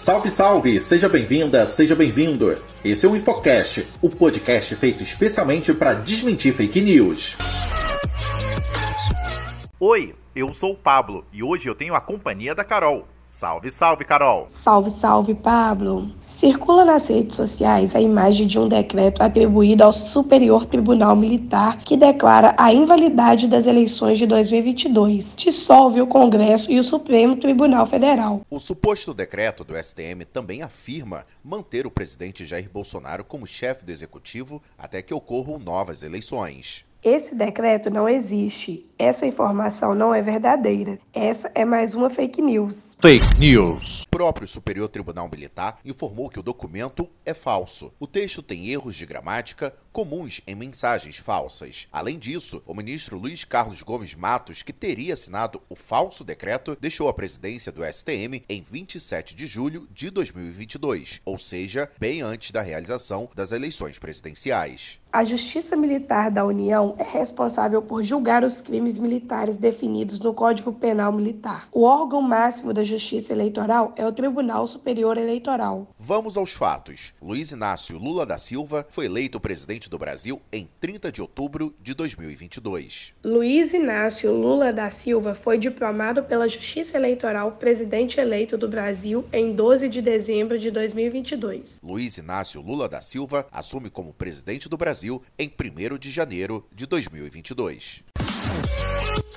Salve, salve! Seja bem-vinda, seja bem-vindo. Esse é o Infocast, o podcast feito especialmente para desmentir fake news. Oi, eu sou o Pablo e hoje eu tenho a companhia da Carol. Salve, salve, Carol! Salve, salve, Pablo! Circula nas redes sociais a imagem de um decreto atribuído ao Superior Tribunal Militar que declara a invalidade das eleições de 2022, dissolve o Congresso e o Supremo Tribunal Federal. O suposto decreto do STM também afirma manter o presidente Jair Bolsonaro como chefe do executivo até que ocorram novas eleições. Esse decreto não existe. Essa informação não é verdadeira. Essa é mais uma fake news. Fake news. O próprio Superior Tribunal Militar informou que o documento é falso. O texto tem erros de gramática comuns em mensagens falsas. Além disso, o ministro Luiz Carlos Gomes Matos, que teria assinado o falso decreto, deixou a presidência do STM em 27 de julho de 2022, ou seja, bem antes da realização das eleições presidenciais. A Justiça Militar da União é responsável por julgar os crimes militares definidos no Código Penal Militar. O órgão máximo da Justiça Eleitoral é o Tribunal Superior Eleitoral. Vamos aos fatos. Luiz Inácio Lula da Silva foi eleito presidente do Brasil em 30 de outubro de 2022. Luiz Inácio Lula da Silva foi diplomado pela Justiça Eleitoral presidente eleito do Brasil em 12 de dezembro de 2022. Luiz Inácio Lula da Silva assume como presidente do Brasil em 1 de janeiro de 2022.